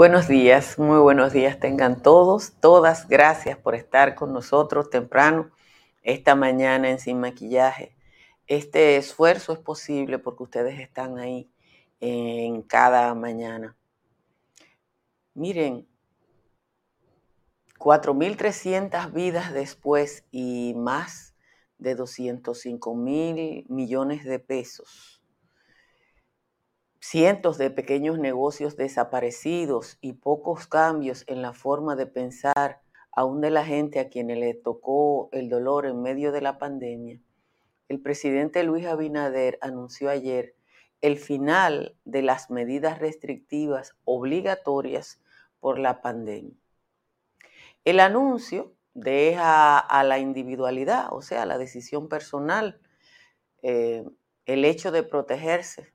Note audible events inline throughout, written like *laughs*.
Buenos días, muy buenos días tengan todos, todas. Gracias por estar con nosotros temprano esta mañana en Sin Maquillaje. Este esfuerzo es posible porque ustedes están ahí en cada mañana. Miren, 4.300 vidas después y más de 205 mil millones de pesos. Cientos de pequeños negocios desaparecidos y pocos cambios en la forma de pensar aún de la gente a quienes le tocó el dolor en medio de la pandemia. El presidente Luis Abinader anunció ayer el final de las medidas restrictivas obligatorias por la pandemia. El anuncio deja a la individualidad, o sea, la decisión personal, eh, el hecho de protegerse.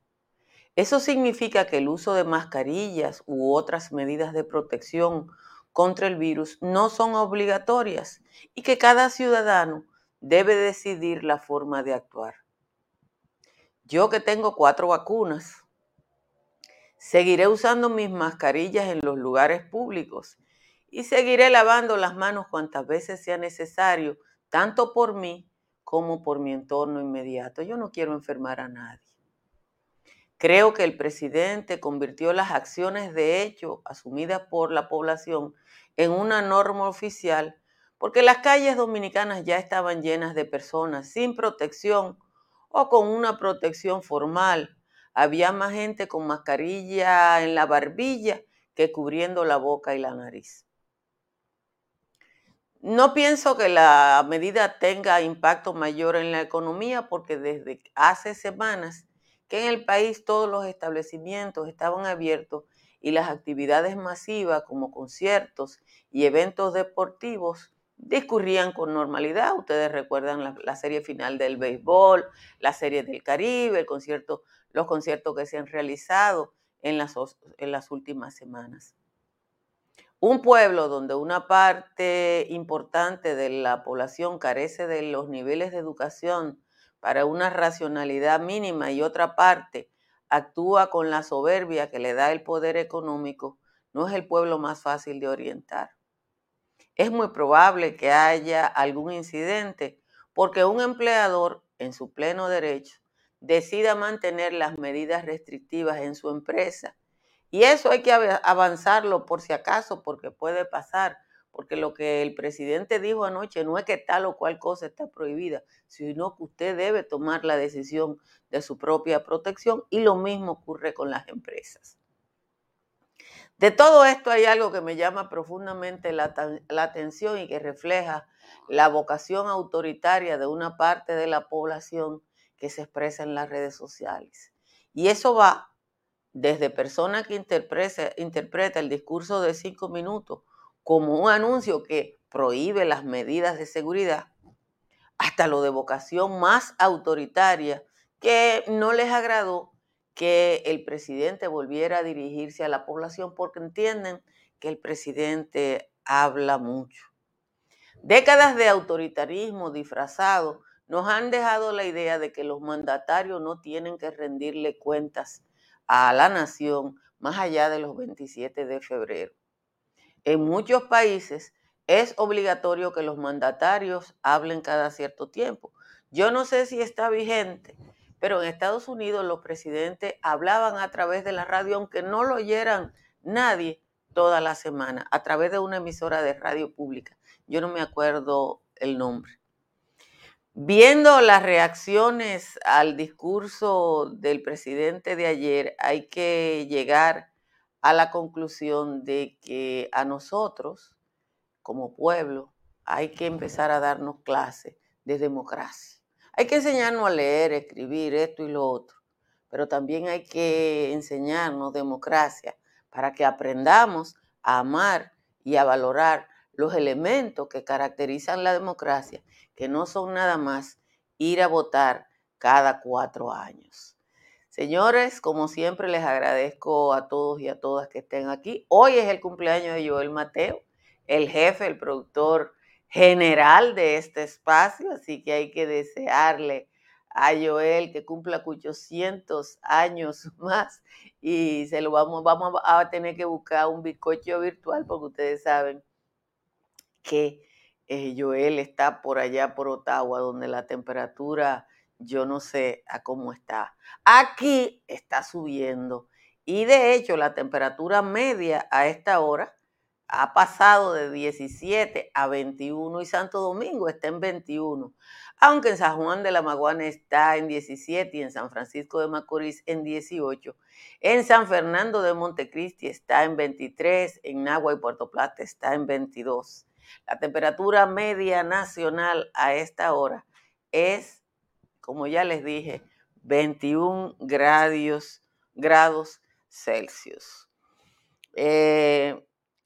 Eso significa que el uso de mascarillas u otras medidas de protección contra el virus no son obligatorias y que cada ciudadano debe decidir la forma de actuar. Yo que tengo cuatro vacunas, seguiré usando mis mascarillas en los lugares públicos y seguiré lavando las manos cuantas veces sea necesario, tanto por mí como por mi entorno inmediato. Yo no quiero enfermar a nadie. Creo que el presidente convirtió las acciones de hecho asumidas por la población en una norma oficial porque las calles dominicanas ya estaban llenas de personas sin protección o con una protección formal. Había más gente con mascarilla en la barbilla que cubriendo la boca y la nariz. No pienso que la medida tenga impacto mayor en la economía porque desde hace semanas que en el país todos los establecimientos estaban abiertos y las actividades masivas como conciertos y eventos deportivos discurrían con normalidad. Ustedes recuerdan la, serie final del béisbol, la serie del Caribe, el concierto, los conciertos que se han realizado en las, en las últimas semanas. Un pueblo donde una parte importante de la población carece de los niveles de educación para una racionalidad mínima y otra parte actúa con la soberbia que le da el poder económico, no es el pueblo más fácil de orientar. Es muy probable que haya algún incidente porque un empleador, en su pleno derecho, decida mantener las medidas restrictivas en su empresa y eso hay que avanzarlo por si acaso, porque puede pasar, porque lo que el presidente dijo anoche no es que tal o cual cosa está prohibida, sino que usted debe tomar la decisión de su propia protección y lo mismo ocurre con las empresas. De todo esto hay algo que me llama profundamente la, atención y que refleja la vocación autoritaria de una parte de la población que se expresa en las redes sociales. Y eso va desde persona que interpreta, el discurso de cinco minutos como un anuncio que prohíbe las medidas de seguridad, hasta lo de vocación más autoritaria, que no les agradó que el presidente volviera a dirigirse a la población porque entienden que el presidente habla mucho. Décadas de autoritarismo disfrazado nos han dejado la idea de que los mandatarios no tienen que rendirle cuentas a la nación más allá de los 27 de febrero. En muchos países es obligatorio que los mandatarios hablen cada cierto tiempo. Yo no sé si está vigente, pero en Estados Unidos los presidentes hablaban a través de la radio, aunque no lo oyeran nadie toda la semana, a través de una emisora de radio pública. Yo no me acuerdo el nombre. Viendo las reacciones al discurso del presidente de ayer, hay que llegar a la conclusión de que a nosotros, como pueblo, hay que empezar a darnos clases de democracia. Hay que enseñarnos a leer, escribir esto y lo otro, pero también hay que enseñarnos democracia para que aprendamos a amar y a valorar los elementos que caracterizan la democracia, que no son nada más ir a votar cada cuatro años. Señores, como siempre les agradezco a todos y a todas que estén aquí. Hoy es el cumpleaños de Joel Mateo, el jefe, el productor general de este espacio, así que hay que desearle a Joel que cumpla 800 años *laughs* más y se lo vamos, a tener que buscar un bizcocho virtual porque ustedes saben que eh, Joel está por allá por Ottawa donde la temperatura yo no sé a cómo está. Aquí está subiendo y de hecho la temperatura media a esta hora ha pasado de 17 a 21 y Santo Domingo está en 21, aunque en San Juan de la Maguana está en 17 y en San Francisco de Macorís en 18. En San Fernando de Montecristi está en 23, en Nagua y Puerto Plata está en 22. La temperatura media nacional a esta hora es, como ya les dije, 21 grados, grados Celsius. Eh,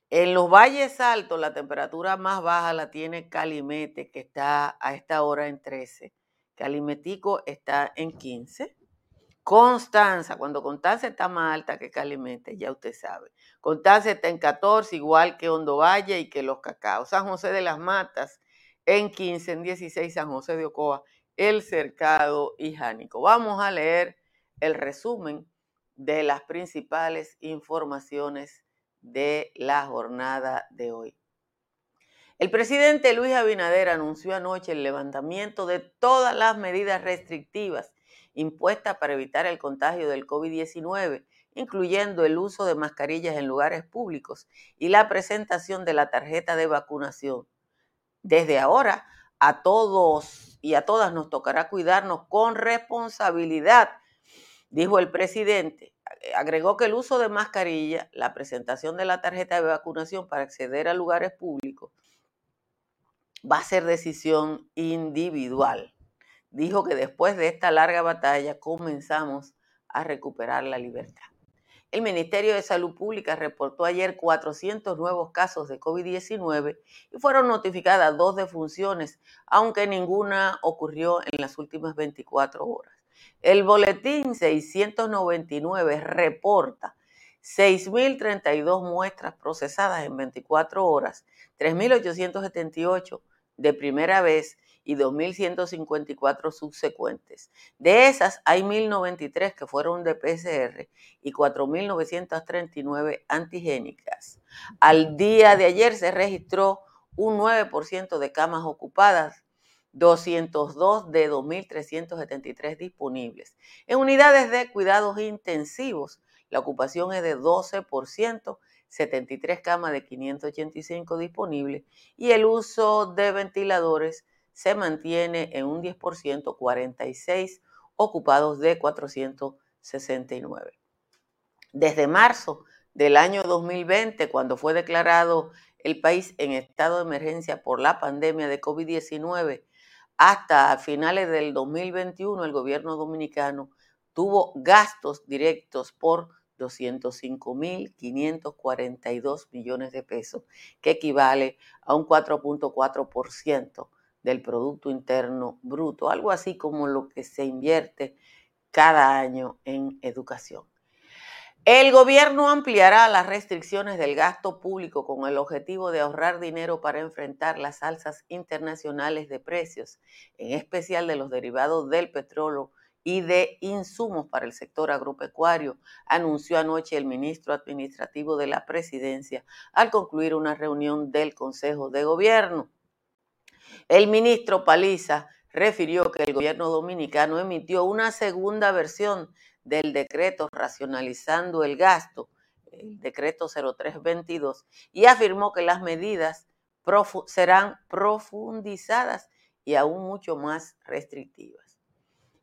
en los valles altos, la temperatura más baja la tiene Calimete, que está a esta hora en 13. Calimetico está en 15. Constanza, cuando Constanza está más alta que Calimete, ya usted sabe. Constanza está en 14, igual que Hondo Valle y que Los Cacao. San José de las Matas en 15, en 16 San José de Ocoa, El Cercado y Jánico. Vamos a leer el resumen de las principales informaciones de la jornada de hoy. El presidente Luis Abinader anunció anoche el levantamiento de todas las medidas restrictivas impuestas para evitar el contagio del COVID-19, incluyendo el uso de mascarillas en lugares públicos y la presentación de la tarjeta de vacunación. Desde ahora, a todos y a todas nos tocará cuidarnos con responsabilidad, dijo el presidente, agregó que el uso de mascarilla, la presentación de la tarjeta de vacunación para acceder a lugares públicos va a ser decisión individual. Dijo que después de esta larga batalla comenzamos a recuperar la libertad. El Ministerio de Salud Pública reportó ayer 400 nuevos casos de COVID-19 y fueron notificadas dos defunciones, aunque ninguna ocurrió en las últimas 24 horas. El boletín 699 reporta 6.032 muestras procesadas en 24 horas, 3.878 de primera vez y 2.154 subsecuentes. De esas hay 1.093 que fueron de PCR y 4.939 antigénicas. Al día de ayer se registró un 9% de camas ocupadas 202 de 2.373 disponibles. En unidades de cuidados intensivos, la ocupación es de 12%, 73 camas de 585 disponibles y el uso de ventiladores se mantiene en un 10%, 46 ocupados de 469. Desde marzo del año 2020, cuando fue declarado el país en estado de emergencia por la pandemia de COVID-19, hasta finales del 2021 el gobierno dominicano tuvo gastos directos por 205.542 millones de pesos, que equivale a un 4.4% del Producto Interno Bruto, algo así como lo que se invierte cada año en educación. El gobierno ampliará las restricciones del gasto público con el objetivo de ahorrar dinero para enfrentar las alzas internacionales de precios, en especial de los derivados del petróleo y de insumos para el sector agropecuario, anunció anoche el ministro administrativo de la presidencia al concluir una reunión del Consejo de Gobierno. El ministro Paliza refirió que el gobierno dominicano emitió una segunda versión del decreto racionalizando el gasto, el decreto 0322, y afirmó que las medidas serán profundizadas y aún mucho más restrictivas.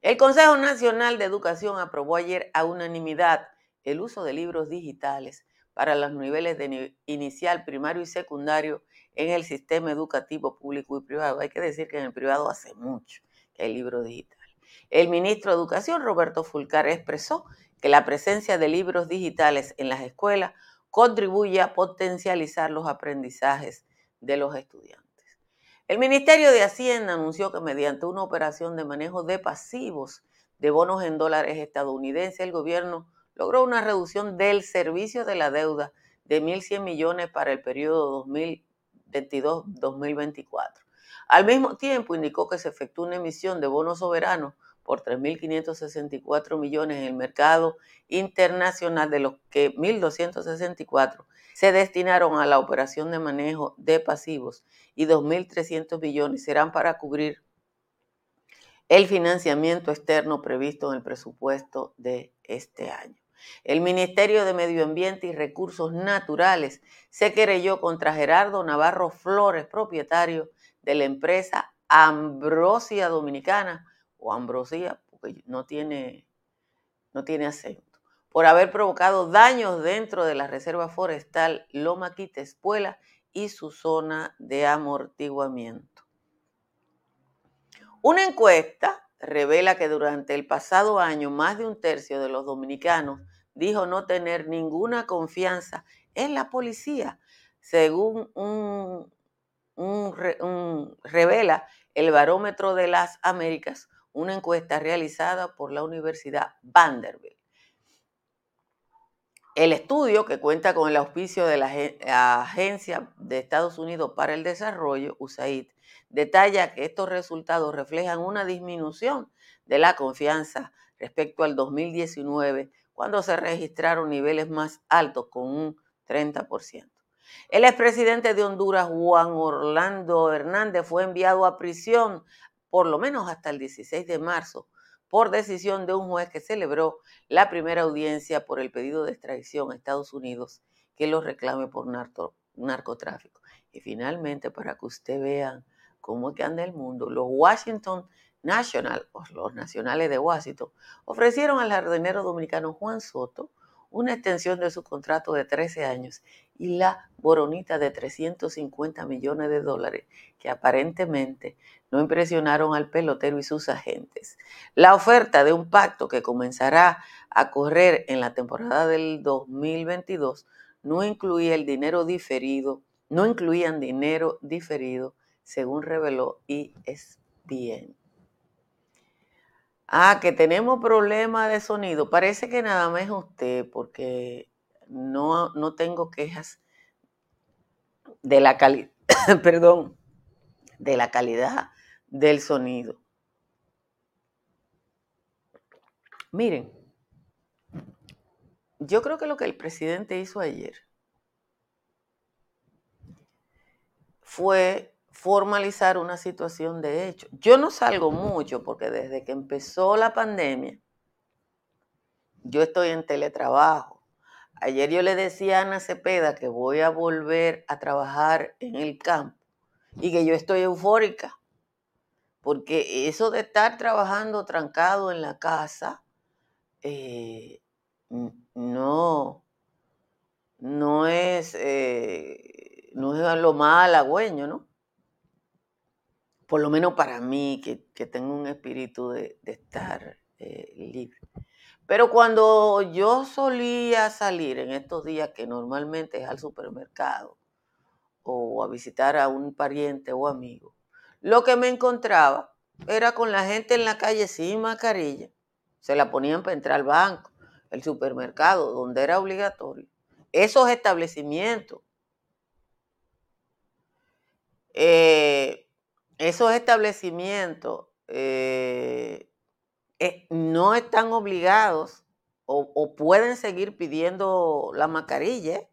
El Consejo Nacional de Educación aprobó ayer a unanimidad el uso de libros digitales para los niveles de inicial, primario y secundario en el sistema educativo público y privado. Hay que decir que en el privado hace mucho que hay libros digitales. El ministro de Educación, Roberto Fulcar, expresó que la presencia de libros digitales en las escuelas contribuye a potencializar los aprendizajes de los estudiantes. El Ministerio de Hacienda anunció que mediante una operación de manejo de pasivos de bonos en dólares estadounidenses, el gobierno logró una reducción del servicio de la deuda de 1.100 millones para el periodo 2022-2024. Al mismo tiempo, indicó que se efectuó una emisión de bonos soberanos por 3.564 millones en el mercado internacional, de los que 1.264 se destinaron a la operación de manejo de pasivos y 2.300 millones serán para cubrir el financiamiento externo previsto en el presupuesto de este año. El Ministerio de Medio Ambiente y Recursos Naturales se querelló contra Gerardo Navarro Flores, propietario de la empresa Ambrosia Dominicana, o Ambrosía, porque no tiene, no tiene acento, por haber provocado daños dentro de la Reserva Forestal Loma Quita Espuela y su zona de amortiguamiento. Una encuesta revela que durante el pasado año más de un tercio de los dominicanos dijo no tener ninguna confianza en la policía, según un, revela el Barómetro de las Américas, una encuesta realizada por la Universidad Vanderbilt. El estudio, que cuenta con el auspicio de la Agencia de Estados Unidos para el Desarrollo, USAID, detalla que estos resultados reflejan una disminución de la confianza respecto al 2019 cuando se registraron niveles más altos con un 30%. El expresidente de Honduras, Juan Orlando Hernández, fue enviado a prisión por lo menos hasta el 16 de marzo por decisión de un juez que celebró la primera audiencia por el pedido de extradición a Estados Unidos que lo reclame por narcotráfico. Y finalmente, para que usted vean cómo que anda el mundo, los Washington National, los nacionales de Washington, ofrecieron al jardinero dominicano Juan Soto una extensión de su contrato de 13 años y la boronita de 350 millones de dólares que aparentemente no impresionaron al pelotero y sus agentes. La oferta de un pacto que comenzará a correr en la temporada del 2022 no incluía el dinero diferido, no incluían dinero diferido, según reveló ESPN. Ah, que tenemos problemas de sonido. Parece que nada más usted, porque no, no tengo quejas de la calidad, *coughs* perdón, de la calidad del sonido. Miren, yo creo que lo que el presidente hizo ayer fue formalizar una situación de hecho. Yo no salgo mucho porque desde que empezó la pandemia, yo estoy en teletrabajo. Ayer yo le decía a Ana Cepeda que voy a volver a trabajar en el campo y que yo estoy eufórica, porque eso de estar trabajando trancado en la casa, eh, no, no es, eh, no es lo más halagüeño, ¿no? Por lo menos para mí, que, tengo un espíritu de, estar eh, libre. Pero cuando yo solía salir en estos días, que normalmente es al supermercado o a visitar a un pariente o amigo, lo que me encontraba era con la gente en la calle sin mascarilla. Se la ponían para entrar al banco, el supermercado, donde era obligatorio. Esos establecimientos. Eh, esos establecimientos eh, eh, no están obligados o, pueden seguir pidiendo la mascarilla.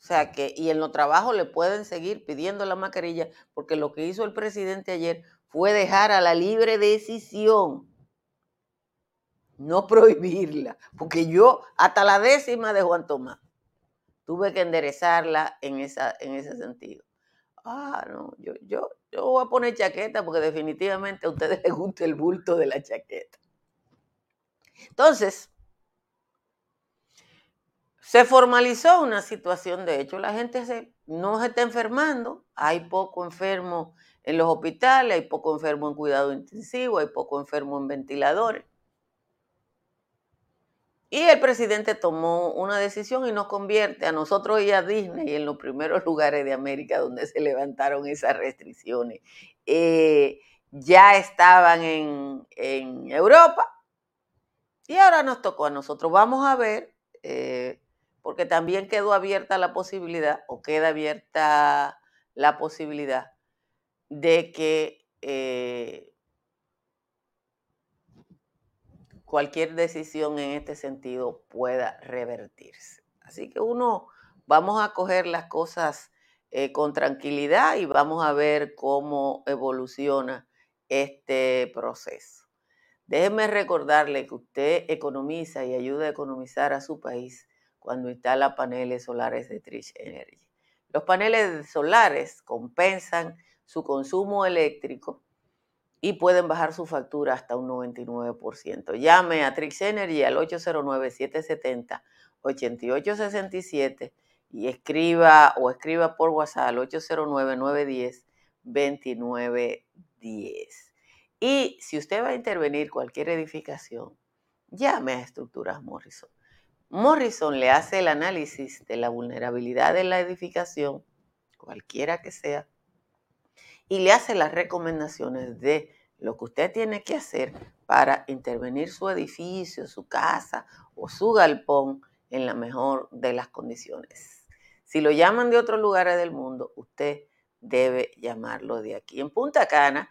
O sea que, y en los trabajos le pueden seguir pidiendo la mascarilla, porque lo que hizo el presidente ayer fue dejar a la libre decisión, no *laughs* prohibirla, porque yo hasta la décima de Juan Tomás tuve que enderezarla en, esa, en ese sentido. Ah, no, yo, yo, yo voy a poner chaqueta porque definitivamente a ustedes *laughs* les gusta el bulto de la chaqueta. Entonces, se formalizó una situación, de hecho, la gente se, no se está enfermando, hay poco enfermo en los hospitales, hay poco enfermo en cuidado intensivo, hay poco enfermo en ventiladores. Y el presidente tomó una decisión y nos convierte a nosotros y a Disney en los primeros *laughs* lugares de América donde se levantaron esas restricciones. Eh, ya estaban en, Europa y ahora nos tocó a nosotros. Vamos a ver, eh, porque también quedó abierta la posibilidad, o queda abierta la posibilidad de que eh, cualquier decisión en este sentido pueda revertirse. Así que uno, vamos a coger las cosas eh, con tranquilidad y vamos a ver cómo evoluciona este proceso. Déjeme recordarle que usted economiza y ayuda a economizar a su país cuando instala paneles solares de Trish Energy. Los paneles solares compensan su consumo eléctrico y pueden bajar su factura hasta un 99%. Llame a Trix Energy al 809-770-8867 y escriba o escriba por WhatsApp al 809-910-2910. Y si usted va a intervenir cualquier edificación, llame a Estructuras Morrison. Morrison le hace el análisis de la vulnerabilidad de la edificación, cualquiera que sea, y le hace las recomendaciones de lo que usted tiene que hacer para intervenir su edificio, su casa o su galpón en la mejor de las condiciones. Si lo llaman de otros lugares del mundo, usted debe llamarlo de aquí. En Punta Cana,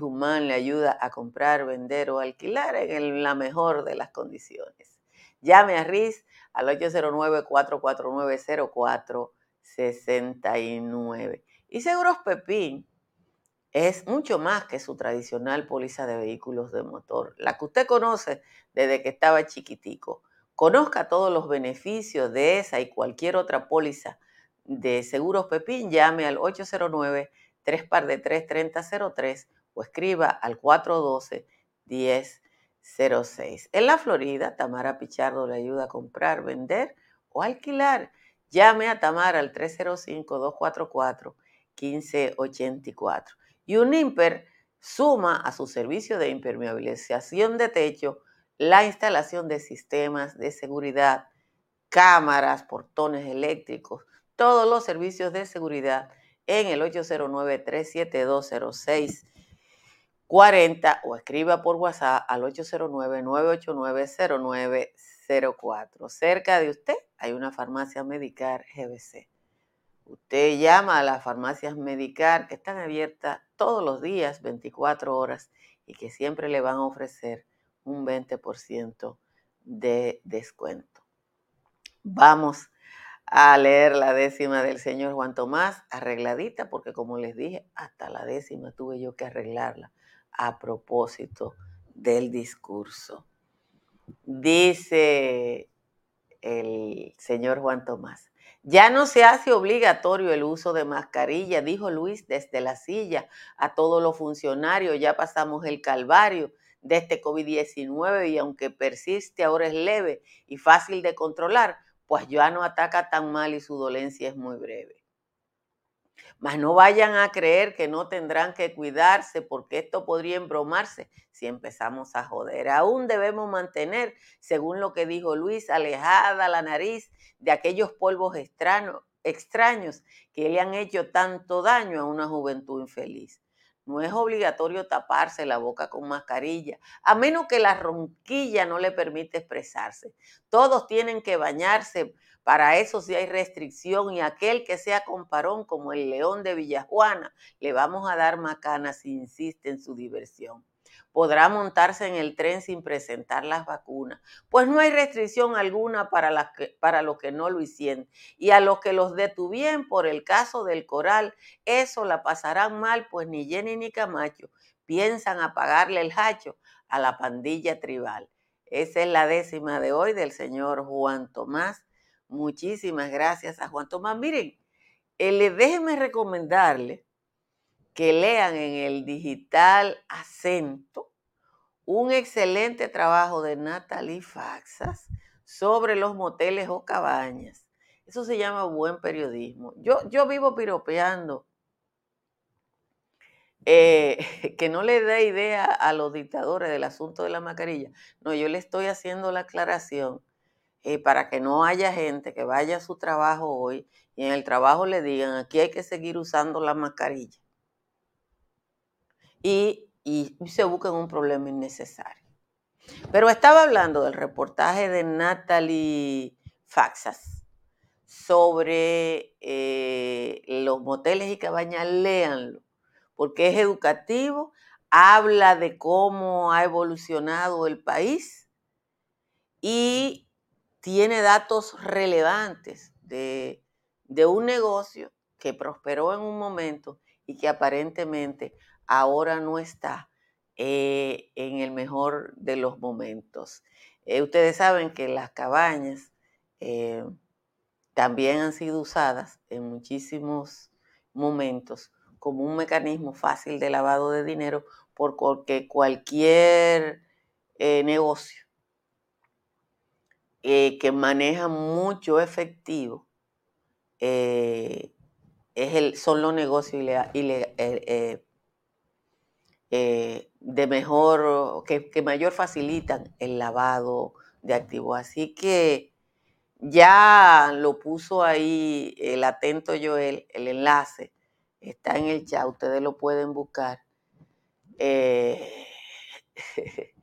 Humán le ayuda a comprar, vender o alquilar en la mejor de las condiciones. Llame a Riz al 809-449-0469. Y Seguros Pepín es mucho más que su tradicional póliza de vehículos de motor, la que usted conoce desde que estaba chiquitico. Conozca todos los beneficios de esa y cualquier otra póliza de Seguros Pepín, llame al 809 3 par de 3 3003 o escriba al 412 1006. En la Florida, Tamara Pichardo le ayuda a comprar, vender o alquilar. Llame a Tamara al 305 244 1584. Y un IMPER suma a su servicio de impermeabilización de techo la instalación de sistemas de seguridad, cámaras, portones eléctricos, todos los servicios de seguridad en el 809-3720640 o escriba por WhatsApp al 809-989-0904. Cerca de usted hay una farmacia Medicar GBC. Usted llama a las farmacias Medicar que están abiertas todos los días, 24 horas, y que siempre le van a ofrecer un 20% de descuento. Vamos a leer la décima del señor Juan Tomás, arregladita, porque como les dije, hasta la décima tuve yo que arreglarla a propósito del discurso. Dice el señor Juan Tomás, ya no se hace obligatorio el uso de mascarilla, dijo Luis desde la silla a todos los funcionarios. Ya pasamos el calvario de este COVID-19 y aunque persiste ahora es leve y fácil de controlar, pues ya no ataca tan mal y su dolencia es muy breve. Mas no vayan a creer que no tendrán que cuidarse porque esto podría embromarse si empezamos a joder. Aún debemos mantener, según lo que dijo Luis, alejada la nariz de aquellos polvos extraños, que le han hecho tanto daño a una juventud infeliz. No es obligatorio taparse la boca con mascarilla, a menos que la ronquilla no le permite expresarse. Todos tienen que bañarse para eso sí hay restricción y aquel que sea comparón como el león de Villajuana, le vamos a dar macana si insiste en su diversión. Podrá montarse en el tren sin presentar las vacunas, pues no hay restricción alguna para, para los que no lo hicieron. Y a los que los detuvieron por el caso del coral, eso la pasarán mal, pues ni Jenny ni Camacho piensan apagarle el hacho a la pandilla tribal. Esa es la décima de hoy del señor Juan Tomás Muchísimas gracias a Juan Tomás. Miren, eh, déjenme recomendarle que lean en el digital acento un excelente trabajo de Natalie Faxas sobre los moteles o cabañas. Eso se llama buen periodismo. Yo, yo vivo piropeando. Eh, *laughs* que no le dé idea a los dictadores del asunto de la mascarilla. No, yo le estoy haciendo la aclaración eh, para que no haya gente que vaya a su trabajo hoy y en el trabajo le digan, aquí hay que seguir usando la mascarilla. Y, y se busquen un problema innecesario. Pero estaba hablando del reportaje de Natalie Faxas sobre eh, los moteles y cabañas, léanlo, porque es educativo, habla de cómo ha evolucionado el país y tiene datos relevantes de, un negocio que prosperó en un momento y que aparentemente ahora no está eh, en el mejor de los momentos. Eh, ustedes saben que las cabañas eh, también han sido usadas en muchísimos momentos como un mecanismo fácil de lavado de dinero porque cualquier negocio eh, que maneja mucho efectivo eh, es el, son los negocios eh, de mejor, que, que, mayor facilitan el lavado de activos. Así que ya lo puso ahí el atento Joel, el enlace está en el chat, ustedes lo pueden buscar. *laughs*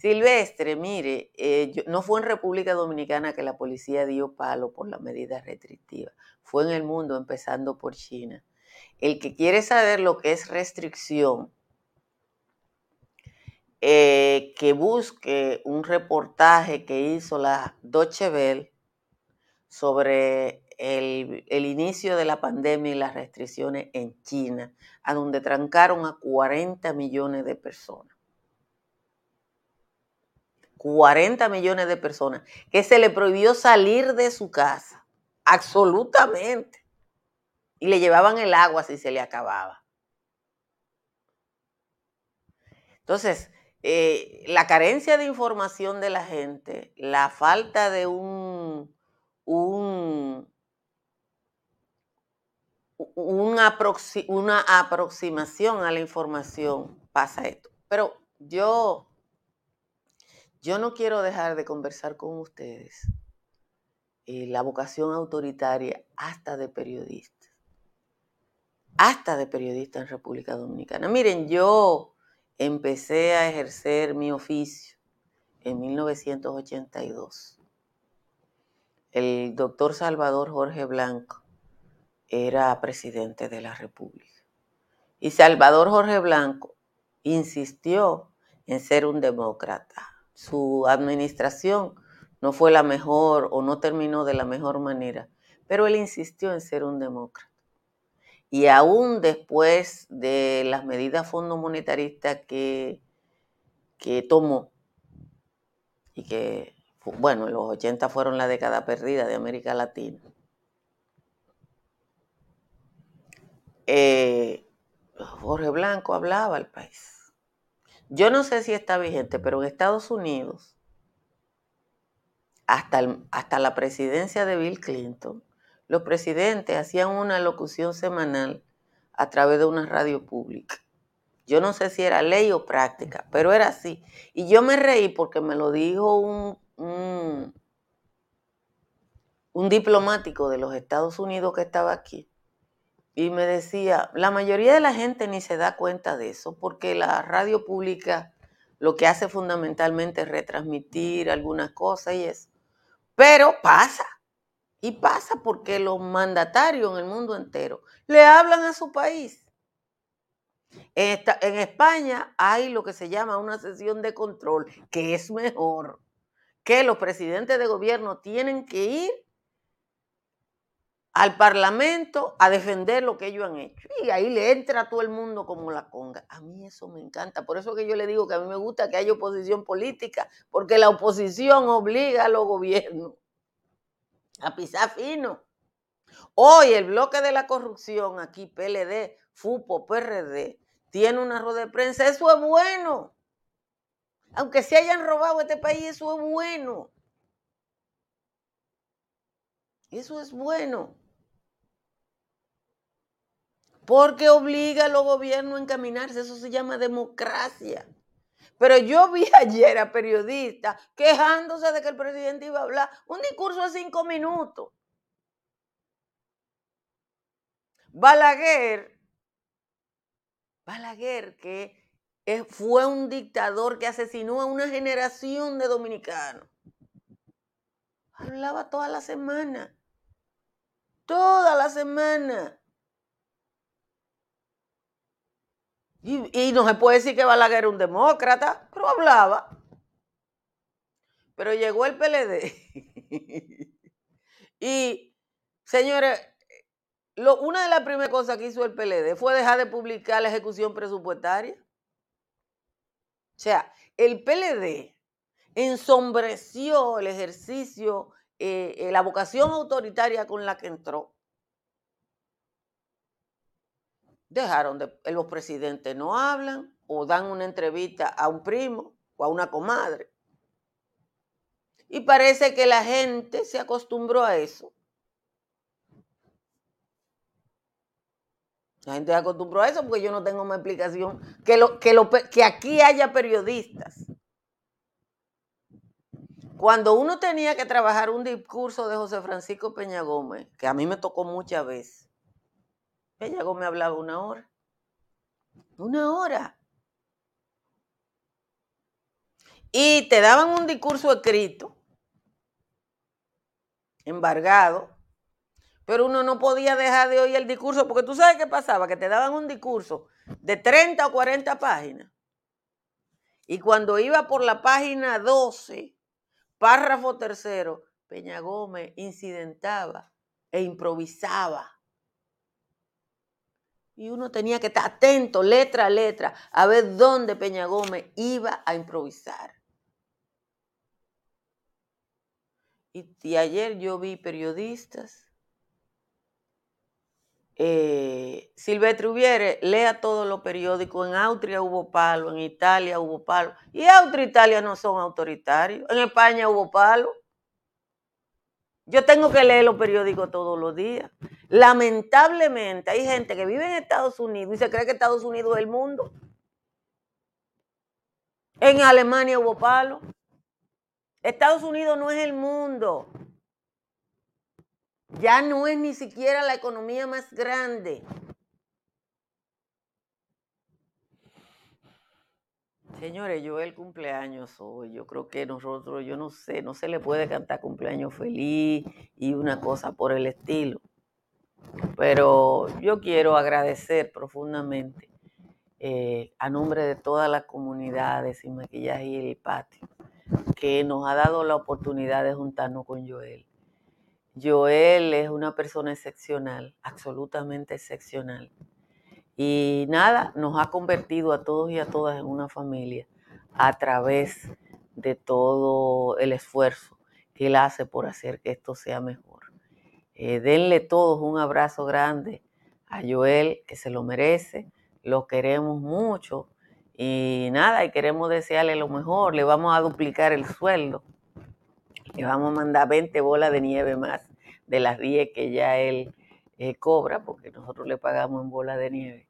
Silvestre, mire, eh, no fue en República Dominicana que la policía dio palo por la medida restrictiva, fue en el mundo, empezando por China. El que quiere saber lo que es restricción, eh, que busque un reportaje que hizo la Deutsche Welle sobre el, el, inicio de la pandemia y las restricciones en China, a donde trancaron a 40 millones de personas. 40 millones de personas, que se le prohibió salir de su casa, absolutamente. Y le llevaban el agua si se le acababa. Entonces, eh, la carencia de información de la gente, la falta de un, un una, una aproximación a la información pasa esto. Pero yo yo no quiero dejar de conversar con ustedes eh, la vocación autoritaria hasta de periodistas, hasta de periodistas en República Dominicana. Miren, yo empecé a ejercer mi oficio en 1982. El doctor Salvador Jorge Blanco era presidente de la República. Y Salvador Jorge Blanco insistió en ser un demócrata su administración no fue la mejor o no terminó de la mejor manera, pero él insistió en ser un demócrata. Y aún después de las medidas fondo monetaristas que, que tomó, y que, bueno, los 80 fueron la década perdida de América Latina, eh, Jorge Blanco hablaba al país yo no sé si está vigente, pero en Estados Unidos, hasta, hasta la presidencia de Bill Clinton, los presidentes hacían una locución semanal a través de una radio pública. Yo no sé si era ley o práctica, pero era así. Y yo me reí porque me lo dijo un, un, un diplomático de los Estados Unidos que estaba aquí y me decía, la mayoría de la gente ni se da cuenta de eso, porque la radio pública lo que hace fundamentalmente es retransmitir algunas cosas y eso. Pero pasa, y pasa porque los mandatarios en el mundo entero le hablan a su país. En, España hay lo que se llama una sesión de control, que es mejor, que los presidentes de gobierno tienen que ir al Parlamento a defender lo que ellos han hecho. Y ahí le entra a todo el mundo como la conga. A mí eso me encanta. Por eso que yo le digo que a mí me gusta que haya oposición política, porque la oposición obliga a los gobiernos a pisar fino. Hoy el bloque de la corrupción, aquí PLD, FUPO, PRD, tiene una rueda de prensa. Eso es bueno. Aunque se hayan robado este país, eso es bueno. Eso es bueno porque obliga a los gobiernos a encaminarse, eso se llama democracia. Pero yo vi *laughs* ayer a periodistas quejándose de que el presidente iba a hablar un discurso de cinco minutos. Balaguer, Balaguer, que fue un dictador que asesinó a una generación de dominicanos. Hablaba toda la semana. Toda la semana. Y, no se puede decir que Balaguer era un demócrata, pero hablaba. Pero llegó el PLD. *laughs* y, señores, una de las primeras cosas que hizo el PLD fue dejar de publicar la ejecución presupuestaria. O sea, el PLD ensombreció el ejercicio, eh, eh, la vocación autoritaria con la que entró. Dejaron de, los presidentes no hablan o dan una entrevista a un primo o a una comadre. Y parece que la gente se acostumbró a eso. La gente se acostumbró a eso porque yo no tengo más explicación que, lo, que, lo, que aquí haya periodistas. Cuando uno tenía que trabajar un discurso de José Francisco Peña Gómez, que a mí me tocó muchas veces, Peña Gómez hablaba una hora. Una hora. Y te daban un discurso escrito, embargado, pero uno no podía dejar de oír el discurso, porque tú sabes qué pasaba, que te daban un discurso de 30 o 40 páginas. Y cuando iba por la página 12, párrafo tercero, Peña Gómez incidentaba e improvisaba. Y uno tenía que estar atento, letra a letra, a ver dónde Peña Gómez iba a improvisar. y ayer yo vi periodistas eh, Silvestre Hubiere, lea todos los periódicos. En Austria hubo palo, en Italia hubo palo. Y Austria e Italia no son autoritarios. En España hubo palo. Yo tengo que leer los periódicos todos los días. Lamentablemente hay gente que vive en Estados Unidos y se cree que Estados Unidos es el mundo. En Alemania hubo palo. Estados Unidos no es el mundo. Ya no es ni siquiera la economía más grande. Señores, yo el cumpleaños hoy, yo creo que nosotros, yo no sé, no se le puede cantar cumpleaños feliz y una cosa por el estilo. Pero yo quiero agradecer profundamente eh, a nombre de todas las comunidades y maquillaje y el patio que nos ha dado la oportunidad de juntarnos con Joel Joel es una persona excepcional, absolutamente excepcional. Y nada, nos ha convertido a todos y a todas en una familia a través de todo el esfuerzo que él hace por hacer que esto sea mejor. Eh, denle todos un abrazo grande a Joel, que se lo merece, lo queremos mucho y nada, y queremos desearle lo mejor, le vamos a duplicar el sueldo, le vamos a mandar 20 bolas de nieve más de las 10 que ya él eh, cobra, porque nosotros le pagamos en bola de nieve.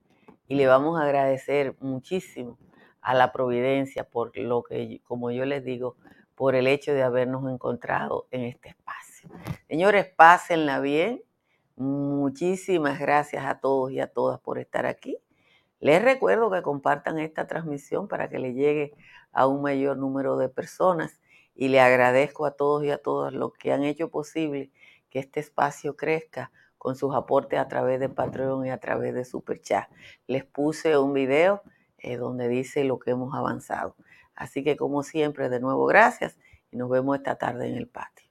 Y le vamos a agradecer muchísimo a la providencia por lo que, como yo les digo, por el hecho de habernos encontrado en este espacio. Señores, pásenla bien. Muchísimas gracias a todos y a todas por estar aquí. Les recuerdo que compartan esta transmisión para que le llegue a un mayor número de personas y le agradezco a todos y a todas los que han hecho posible que este espacio crezca con sus aportes a través de Patreon y a través de Superchat. Les puse un video eh, donde dice lo que hemos avanzado. Así que como siempre, de nuevo, gracias y nos vemos esta tarde en el patio.